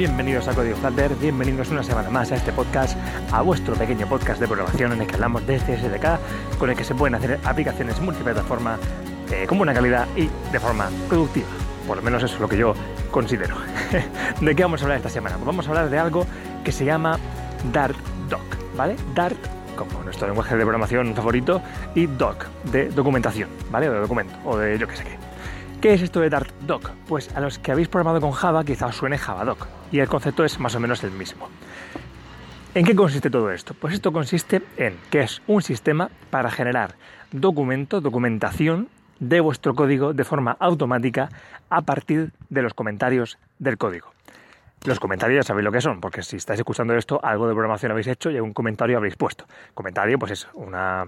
Bienvenidos a Código Flutter, bienvenidos una semana más a este podcast, a vuestro pequeño podcast de programación en el que hablamos de CSDK, con el que se pueden hacer aplicaciones multiplataforma eh, con buena calidad y de forma productiva. Por lo menos eso es lo que yo considero. ¿De qué vamos a hablar esta semana? Pues vamos a hablar de algo que se llama Dart Doc, ¿vale? Dart como nuestro lenguaje de programación favorito y Doc de documentación, ¿vale? O de documento, o de yo qué sé qué. ¿Qué es esto de DartDoc? Pues a los que habéis programado con Java quizá os suene JavaDoc y el concepto es más o menos el mismo. ¿En qué consiste todo esto? Pues esto consiste en que es un sistema para generar documento, documentación de vuestro código de forma automática a partir de los comentarios del código. Los comentarios ya sabéis lo que son, porque si estáis escuchando esto, algo de programación habéis hecho y un comentario habréis puesto. Comentario, pues es una,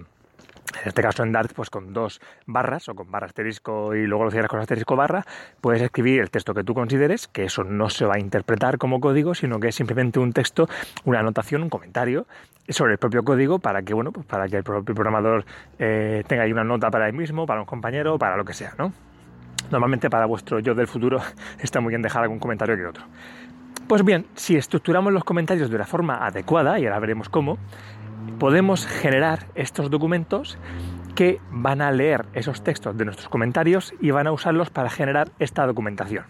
en este caso en Dart, pues con dos barras o con barra asterisco y luego lo cierras con asterisco barra, puedes escribir el texto que tú consideres, que eso no se va a interpretar como código, sino que es simplemente un texto, una anotación, un comentario sobre el propio código para que, bueno, pues para que el propio programador eh, tenga ahí una nota para él mismo, para un compañero, para lo que sea, ¿no? Normalmente para vuestro yo del futuro está muy bien dejar algún comentario que otro. Pues bien, si estructuramos los comentarios de una forma adecuada, y ahora veremos cómo, podemos generar estos documentos que van a leer esos textos de nuestros comentarios y van a usarlos para generar esta documentación.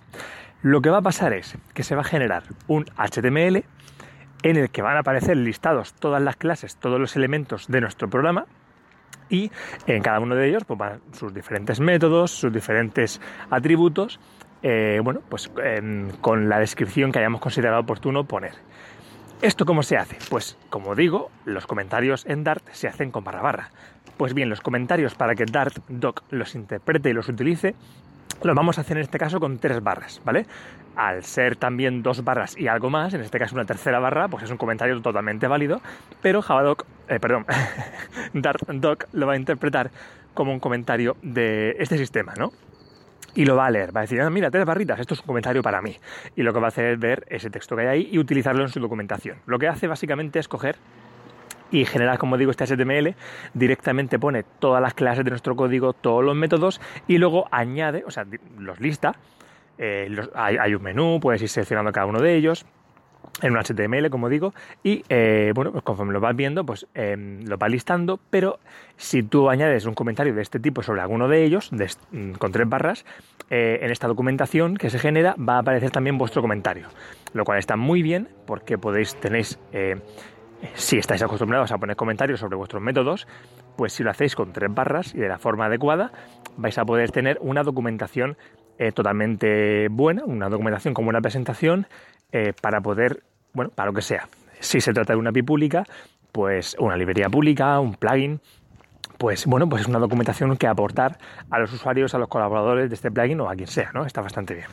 Lo que va a pasar es que se va a generar un HTML en el que van a aparecer listados todas las clases, todos los elementos de nuestro programa y en cada uno de ellos pues, van sus diferentes métodos, sus diferentes atributos, eh, bueno, pues em, con la descripción que hayamos considerado oportuno poner. ¿Esto cómo se hace? Pues como digo, los comentarios en Dart se hacen con barra barra. Pues bien, los comentarios para que Dart Doc los interprete y los utilice, los vamos a hacer en este caso con tres barras, ¿vale? Al ser también dos barras y algo más, en este caso una tercera barra, pues es un comentario totalmente válido, pero Javadoc, eh, perdón, Dart Doc lo va a interpretar como un comentario de este sistema, ¿no? Y lo va a leer. Va a decir, ah, mira, tres barritas, esto es un comentario para mí. Y lo que va a hacer es ver ese texto que hay ahí y utilizarlo en su documentación. Lo que hace básicamente es coger y generar, como digo, este HTML, directamente pone todas las clases de nuestro código, todos los métodos y luego añade, o sea, los lista. Eh, hay, hay un menú, puedes ir seleccionando cada uno de ellos en un HTML, como digo, y eh, bueno, pues conforme lo vas viendo, pues em, lo vas listando, pero si tú añades un comentario de este tipo sobre alguno de ellos, mm, con tres barras, eh, en esta documentación que se genera va a aparecer también vuestro comentario, lo cual está muy bien porque podéis, tenéis, eh, si estáis acostumbrados a poner comentarios sobre vuestros métodos, pues si lo hacéis con tres barras y de la forma adecuada, vais a poder tener una documentación totalmente buena, una documentación con buena presentación eh, para poder, bueno, para lo que sea. Si se trata de una API pública, pues una librería pública, un plugin, pues bueno, pues es una documentación que aportar a los usuarios, a los colaboradores de este plugin o a quien sea, ¿no? Está bastante bien.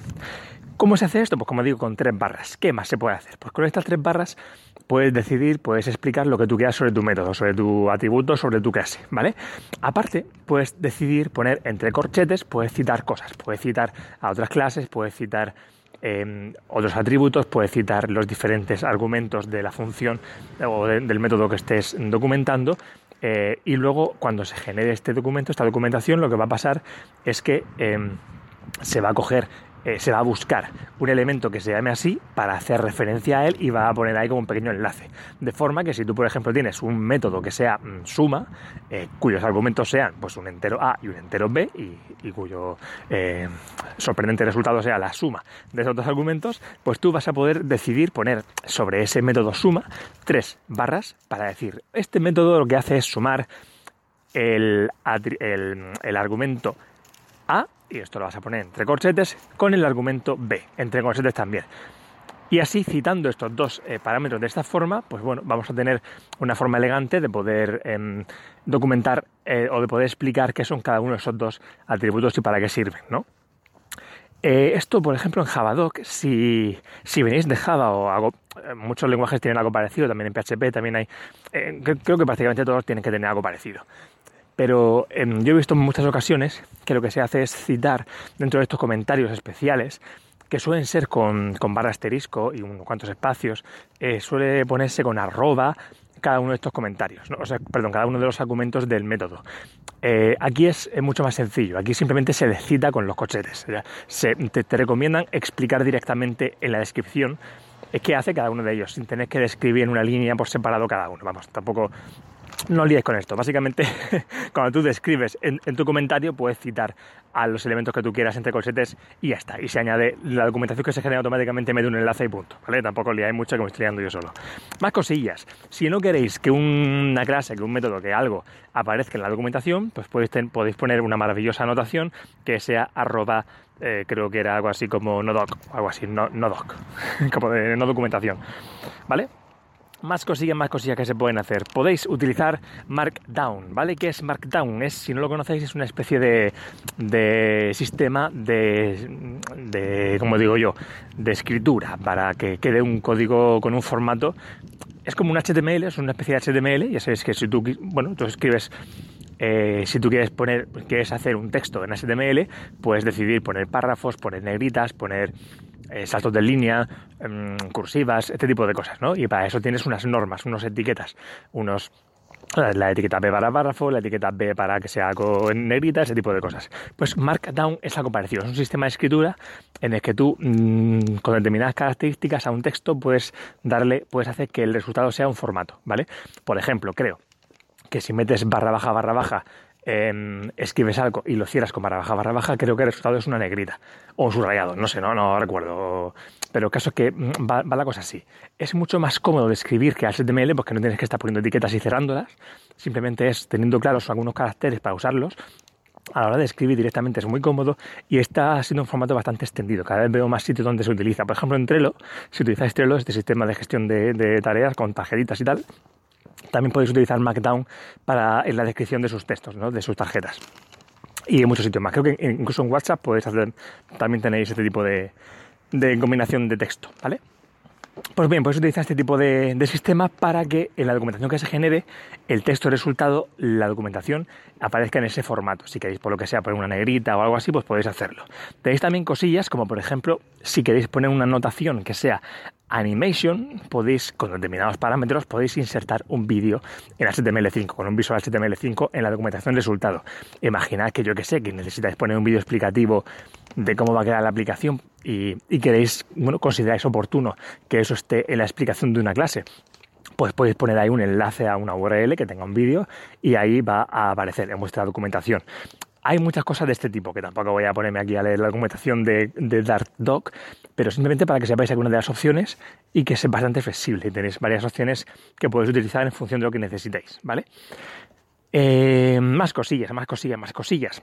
¿Cómo se hace esto? Pues como digo, con tres barras. ¿Qué más se puede hacer? Pues con estas tres barras puedes decidir, puedes explicar lo que tú quieras sobre tu método, sobre tu atributo, sobre tu clase, ¿vale? Aparte, puedes decidir poner entre corchetes, puedes citar cosas, puedes citar a otras clases, puedes citar eh, otros atributos, puedes citar los diferentes argumentos de la función o del método que estés documentando. Eh, y luego, cuando se genere este documento, esta documentación, lo que va a pasar es que em, se va a coger eh, se va a buscar un elemento que se llame así para hacer referencia a él y va a poner ahí como un pequeño enlace. De forma que si tú, por ejemplo, tienes un método que sea mm, suma, eh, cuyos argumentos sean pues un entero A y un entero B, y, cuyo eh, sorprendente resultado sea la suma de esos dos argumentos, pues tú vas a poder decidir poner sobre ese método suma tres barras para decir, este método lo que hace es sumar el, el argumento A y esto lo vas a poner entre corchetes, con el argumento B, entre corchetes también. Y así, citando estos dos eh, parámetros de esta forma, pues bueno, vamos a tener una forma elegante de poder em, documentar eh, o de poder explicar qué son cada uno de esos dos atributos y para qué sirven, ¿no? Eh, esto, por ejemplo, en Javadoc, si, si venís de Java o algo, muchos lenguajes tienen algo parecido, también en PHP también hay, creo que prácticamente todos tienen que tener algo parecido. Pero em, yo he visto en muchas ocasiones que lo que se hace es citar dentro de estos comentarios especiales que suelen ser con, con barra asterisco y unos cuantos espacios, eh, suele ponerse con arroba cada uno de estos comentarios, o sea, perdón, cada uno de los argumentos del método. Eh, aquí es, mucho más sencillo, aquí simplemente se cita con los cochetes. Se, te, te, recomiendan explicar directamente en la descripción qué hace cada uno de ellos, sin tener que describir en una línea por separado cada uno. Vamos, tampoco no olvides con esto. Básicamente, cuando tú describes en, tu comentario, puedes citar a los elementos que tú quieras entre colsetes y ya está. Y se añade la documentación que se genera automáticamente, mete un enlace y punto. ¿vale? Tampoco liáis mucho que estoy liando yo solo. Más cosillas. Si no queréis que una clase, que un método, que algo aparezca en la documentación, pues podéis, poner una maravillosa anotación que sea arroba eh, creo que era algo así como nodoc, algo así, no, nodoc, como de no documentación, ¿vale? Más cosillas, más cosillas que se pueden hacer. Podéis utilizar Markdown, ¿vale? ¿Qué es Markdown? Es, si no lo conocéis, es una especie de, de sistema de, de, como digo yo, de escritura para que quede un código con un formato. Es como un HTML, es una especie de HTML. Ya sabéis que si tú, bueno, tú escribes eh, si tú quieres poner, quieres hacer un texto en HTML, puedes decidir poner párrafos, poner negritas, poner eh, saltos de línea, em, cursivas, este tipo de cosas, ¿no? Y para eso tienes unas normas, unas etiquetas, unos la etiqueta B para párrafo, la etiqueta B para que sea con negrita, ese tipo de cosas. Pues Markdown es algo parecido, es un sistema de escritura en el que tú mm, con determinadas características a un texto puedes darle, puedes hacer que el resultado sea un formato, ¿vale? Por ejemplo, creo que si metes barra baja barra baja Em, escribes algo y lo cierras con barra baja barra baja, creo que el resultado es una negrita o un subrayado, no sé, no, no recuerdo. Pero el caso es que mm, va, la cosa así. Es mucho más cómodo de escribir que HTML porque no tienes que estar poniendo etiquetas y cerrándolas, simplemente es teniendo claros algunos caracteres para usarlos. A la hora de escribir directamente es muy cómodo y está siendo un formato bastante extendido. Cada vez veo más sitios donde se utiliza. Por ejemplo, en Trello, si utilizáis Trello, este sistema de gestión de, de tareas con tarjetitas y tal, también podéis utilizar Markdown para, en la descripción de sus textos, ¿no? de sus tarjetas. Y en muchos sitios más. Creo que incluso en WhatsApp podéis hacer, también tenéis este tipo de, de combinación de texto, ¿vale? Pues bien, podéis utilizar este tipo de, de, sistema para que en la documentación que se genere, el texto resultado, la documentación, aparezca en ese formato. Si queréis, por lo que sea, poner una negrita o algo así, pues podéis hacerlo. Tenéis también cosillas como, por ejemplo, si queréis poner una anotación que sea Animation podéis, con determinados parámetros, podéis insertar un vídeo en HTML5, con un visual HTML5 en la documentación resultado. Imaginad que yo que sé, que necesitáis poner un vídeo explicativo de cómo va a quedar la aplicación y, queréis, bueno, consideráis oportuno que eso en la explicación de una clase pues podéis poner ahí un enlace a una URL que tenga un vídeo y ahí va a aparecer en vuestra documentación. Hay muchas cosas de este tipo, que tampoco voy a ponerme aquí a leer la documentación de, de Dartdoc, pero simplemente para que sepáis algunas de las opciones y que es bastante flexible. Y tenéis varias opciones que podéis utilizar en función de lo que necesitéis, ¿vale? Eh, más cosillas, más cosillas, más cosillas.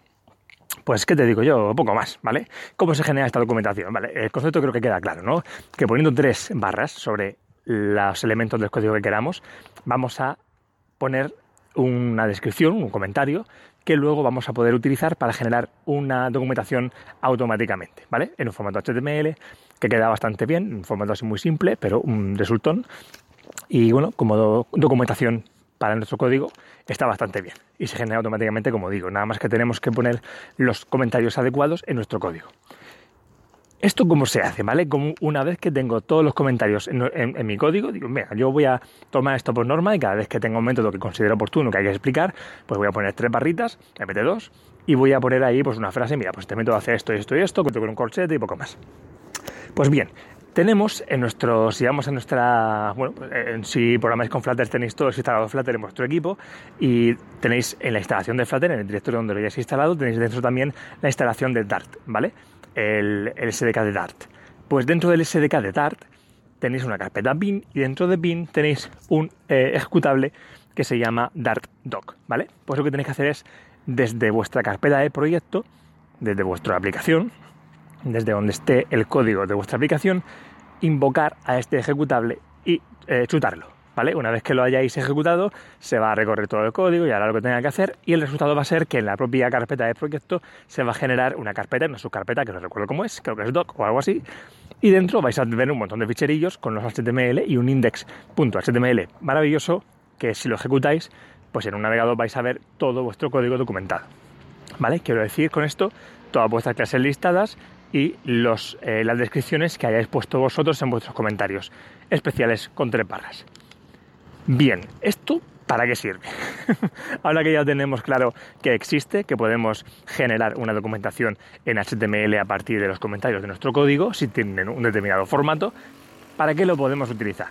Pues, ¿qué te digo yo? Poco más, ¿vale? ¿Cómo se genera esta documentación? ¿Vale? El concepto creo que queda claro, ¿no? Que poniendo tres barras sobre los elementos del código que queramos, vamos a poner una descripción, un comentario que luego vamos a poder utilizar para generar una documentación automáticamente, ¿vale? En un formato HTML que queda bastante bien, un formato así muy simple, pero un resultón. Y bueno, como documentación para nuestro código está bastante bien y se genera automáticamente, como digo, nada más que tenemos que poner los comentarios adecuados en nuestro código. ¿Esto cómo se hace? ¿Vale? Como una vez que tengo todos los comentarios en, mi código, digo, mira, yo voy a tomar esto por norma y cada vez que tengo un método que considero oportuno que hay que explicar, pues voy a poner tres barritas, en vez de dos, y voy a poner ahí pues una frase, mira, pues este método hace esto y esto y esto, con un corchete y poco más. Pues bien, tenemos en nuestro, si vamos a nuestra, bueno, pues, si programáis con Flutter tenéis todo instalado Flutter en vuestro equipo y tenéis en la instalación de Flutter, en el directorio donde lo hayáis instalado, tenéis dentro también la instalación de Dart, ¿vale? el, SDK de Dart. Pues dentro del SDK de Dart tenéis una carpeta bin y dentro de bin tenéis un eh, ejecutable que se llama DartDoc, ¿vale? Pues lo que tenéis que hacer es desde vuestra carpeta de proyecto, desde vuestra aplicación, desde donde esté el código de vuestra aplicación, invocar a este ejecutable y eh, chutarlo. Una vez que lo hayáis ejecutado, se va a recorrer todo el código y hará lo que tenga que hacer y el resultado va a ser que en la propia carpeta de proyecto se va a generar una carpeta, una subcarpeta que no recuerdo cómo es, creo que es doc o algo así, y dentro vais a ver un montón de ficherillos con los HTML y un index.html maravilloso que si lo ejecutáis, pues en un navegador vais a ver todo vuestro código documentado. ¿Vale? Quiero decir con esto todas vuestras clases listadas y eh, las descripciones que hayáis puesto vosotros en vuestros comentarios especiales con tres barras. Bien, esto ¿para qué sirve? Ahora que ya tenemos claro que existe, que podemos generar una documentación en HTML a partir de los comentarios de nuestro código, si tienen un determinado formato, ¿para qué lo podemos utilizar?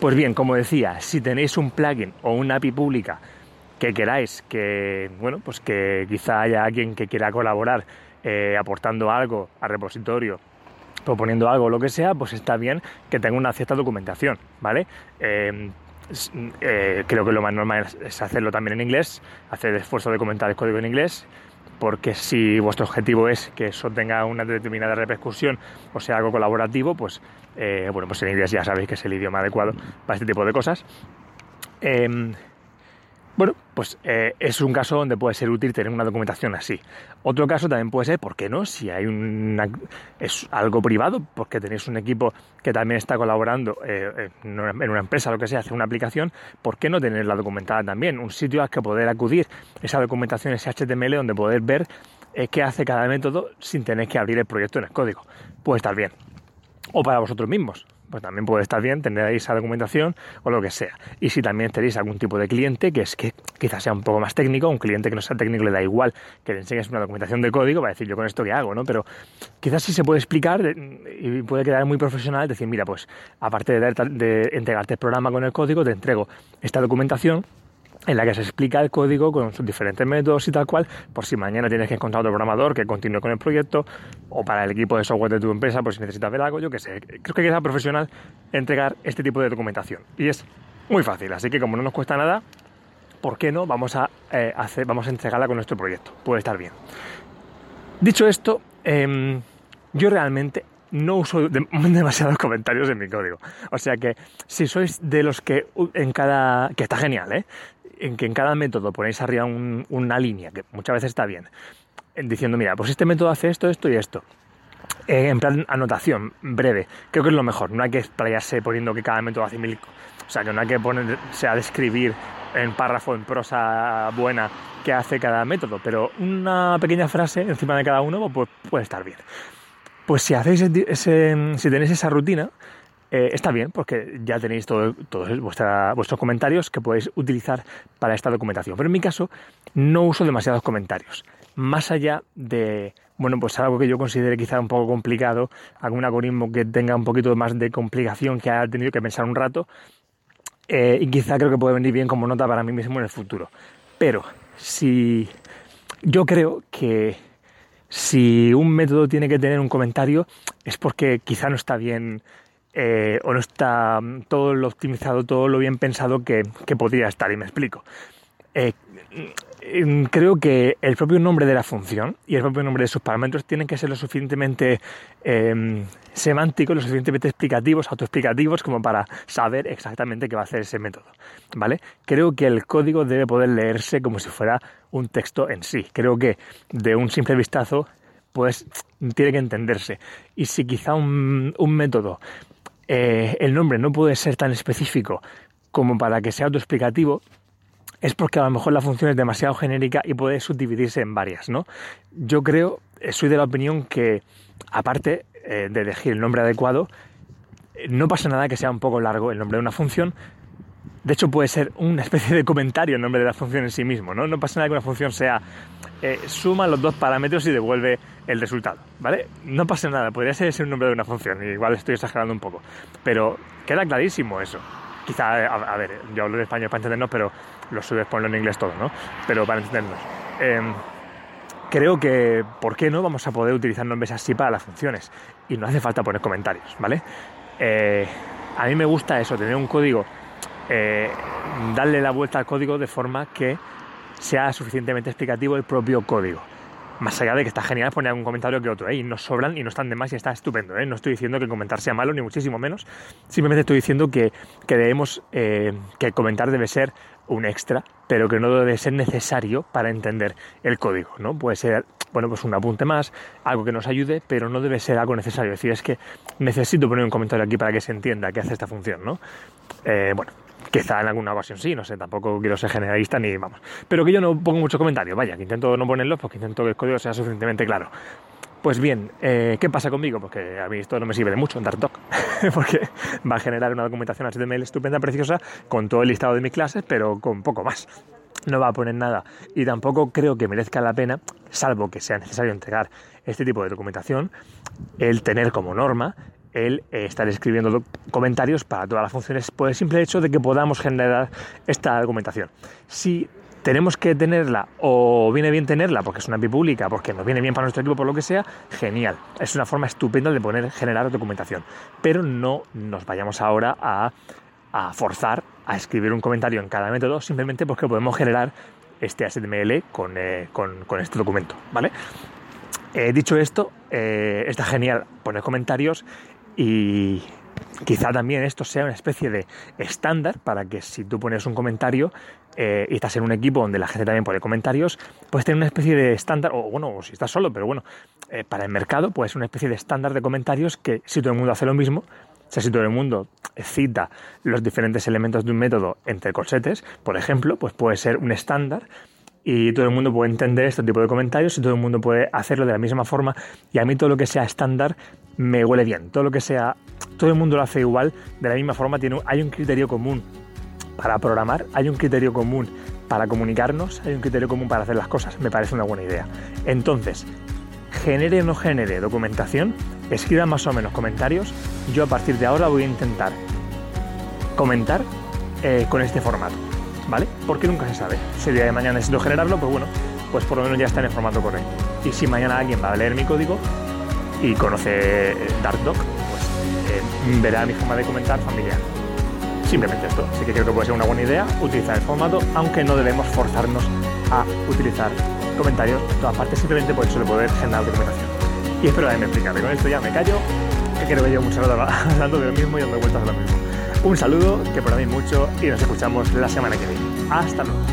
Pues bien, como decía, si tenéis un plugin o una API pública que queráis que, bueno, pues que quizá haya alguien que quiera colaborar eh, aportando algo al repositorio proponiendo algo lo que sea, pues está bien que tenga una cierta documentación, ¿vale? Eh, eh, creo que lo más normal es hacerlo también en inglés, hacer el esfuerzo de comentar el código en inglés, porque si vuestro objetivo es que eso tenga una determinada repercusión o sea algo colaborativo, pues eh, bueno, pues en inglés ya sabéis que es el idioma adecuado para este tipo de cosas. Bueno, pues eh, es un caso donde puede ser útil tener una documentación así. Otro caso también puede ser, ¿por qué no? Si hay una, es algo privado, porque tenéis un equipo que también está colaborando eh, en, una, empresa, lo que sea, hacer una aplicación, ¿por qué no tenerla documentada también? Un sitio al que poder acudir, esa documentación, ese HTML, donde poder ver eh, qué hace cada método sin tener que abrir el proyecto en el código. Puede estar bien. O para vosotros mismos pues también puede estar bien tener ahí esa documentación o lo que sea. Y si también tenéis algún tipo de cliente que es que quizás sea un poco más técnico, un cliente que no sea técnico le da igual que le enseñes una documentación de código, va a decir yo con esto qué hago, ¿no? Pero quizás sí se puede explicar y puede quedar muy profesional, decir, mira, pues aparte de, de entregarte el programa con el código, te entrego esta documentación en la que se explica el código con sus diferentes métodos y tal cual, por si mañana tienes que encontrar otro programador que continúe con el proyecto, o para el equipo de software de tu empresa, por si necesitas ver algo, yo qué sé. Creo que es profesional entregar este tipo de documentación. Y es muy fácil, así que como no nos cuesta nada, ¿por qué no? Vamos a, eh, hacer, vamos a entregarla con nuestro proyecto. Puede estar bien. Dicho esto, em, yo realmente no uso demasiados comentarios en mi código. O sea que si sois de los que en cada... que está genial, ¿eh? En que en cada método ponéis arriba una línea, que muchas veces está bien, diciendo, mira, pues este método hace esto, esto y esto. Eh, en plan anotación, breve. Creo que es lo mejor. No hay que explayarse poniendo que cada método hace mil... O sea, que no hay que ponerse a describir en párrafo, en prosa buena, qué hace cada método. Pero una pequeña frase encima de cada uno pues, puede estar bien. Pues si hacéis ese, si tenéis esa rutina, eh, está bien, porque ya tenéis todos vuestros comentarios que podéis utilizar para esta documentación. Pero en mi caso, no uso demasiados comentarios. Más allá de, bueno, pues algo que yo considere quizá un poco complicado, algún algoritmo que tenga un poquito más de complicación, que haya tenido que pensar un rato, eh, y quizá creo que puede venir bien como nota para mí mismo en el futuro. Pero si yo creo que si un método tiene que tener un comentario es porque quizá no está bien eh, o no está todo lo optimizado, todo lo bien pensado que, podría estar, y me explico. Eh, mm, creo que el propio nombre de la función y el propio nombre de sus parámetros tienen que ser lo suficientemente em, semánticos, lo suficientemente explicativos, autoexplicativos, como para saber exactamente qué va a hacer ese método. ¿Vale? Creo que el código debe poder leerse como si fuera un texto en sí. Creo que de un simple vistazo, pues tiene que entenderse. Y si quizá un, método, eh, el nombre no puede ser tan específico como para que sea autoexplicativo, es porque a lo mejor la función es demasiado genérica y puede subdividirse en varias, ¿no? Yo creo, eh, soy de la opinión que, aparte eh, de elegir el nombre adecuado, no pasa nada que sea un poco largo el nombre de una función, de hecho, puede ser una especie de comentario en nombre de la función en sí mismo, ¿no? No pasa nada que una función sea eh, suma los dos parámetros y devuelve el resultado, ¿vale? No pasa nada, podría ser un nombre de una función, igual estoy exagerando un poco, pero queda clarísimo eso. Quizá, a, ver, yo hablo de español para entendernos, pero lo subes ponlo en inglés todo, ¿no? Pero para entendernos. Em, creo que, ¿por qué no vamos a poder utilizar nombres así para las funciones? Y no hace falta poner comentarios, ¿vale? Eh, a mí me gusta eso, tener un código eh, darle la vuelta al código de forma que sea suficientemente explicativo el propio código. Más allá de que está genial poner algún comentario que otro, ¿eh? y nos sobran y no están de más y está estupendo. ¿eh? No estoy diciendo que comentar sea malo, ni muchísimo menos. Simplemente estoy diciendo que, que debemos, eh, que comentar debe ser un extra, pero que no debe ser necesario para entender el código, ¿no? Puede ser, bueno, pues un apunte más, algo que nos ayude, pero no debe ser algo necesario. Es decir, es que necesito poner un comentario aquí para que se entienda qué hace esta función, ¿no? Bueno, Quizá en alguna ocasión sí, no sé, tampoco quiero ser generalista ni vamos. Pero que yo no pongo muchos comentarios, vaya, que intento no ponerlos porque intento que el código sea suficientemente claro. Pues bien, eh, ¿qué pasa conmigo? Porque a mí esto no me sirve de mucho en Darkdoc, porque va a generar una documentación HTML estupenda, preciosa, con todo el listado de mis clases, pero con poco más. No va a poner nada y tampoco creo que merezca la pena, salvo que sea necesario entregar este tipo de documentación, el tener como norma el estar escribiendo comentarios para todas las funciones por el simple hecho de que podamos generar esta documentación. Si tenemos que tenerla o viene bien tenerla porque es una API pública, porque nos viene bien para nuestro equipo, por lo que sea, genial. Es una forma estupenda de poner, generar documentación. Pero no nos vayamos ahora a, forzar a escribir un comentario en cada método simplemente porque podemos generar este HTML con, eh, este documento, ¿vale? Eh, dicho esto, eh, está genial poner comentarios y quizá también esto sea una especie de estándar para que si tú pones un comentario eh, y estás en un equipo donde la gente también pone comentarios, puedes tener una especie de estándar, o bueno, si estás solo, pero bueno, eh, para el mercado, pues una especie de estándar de comentarios que si todo el mundo hace lo mismo, o sea, si todo el mundo cita los diferentes elementos de un método entre corchetes, por ejemplo, pues puede ser un estándar y todo el mundo puede entender este tipo de comentarios y todo el mundo puede hacerlo de la misma forma. Y a mí todo lo que sea estándar me huele bien, todo lo que sea, todo el mundo lo hace igual, de la misma forma tiene, hay un criterio común para programar, hay un criterio común para comunicarnos, hay un criterio común para hacer las cosas, me parece una buena idea. Entonces, genere o no genere documentación, escriba más o menos comentarios, yo a partir de ahora voy a intentar comentar eh, con este formato. ¿vale? Porque nunca se sabe. Si el día de mañana necesito generarlo, pues bueno, pues por lo menos ya está en el formato correcto. Y si mañana alguien va a leer mi código y conoce DarkDoc, pues eh, verá mi forma de comentar familiar. Simplemente esto. Así que creo que puede ser una buena idea utilizar el formato, aunque no debemos forzarnos a utilizar comentarios en todas partes, simplemente por eso de poder generar documentación. Y espero haberme explicado. Con esto ya me callo, que creo que llevo mucho rato hablando de lo mismo y dando vueltas a lo mismo. Un saludo, que para mí mucho, y nos escuchamos la semana que viene. Hasta luego.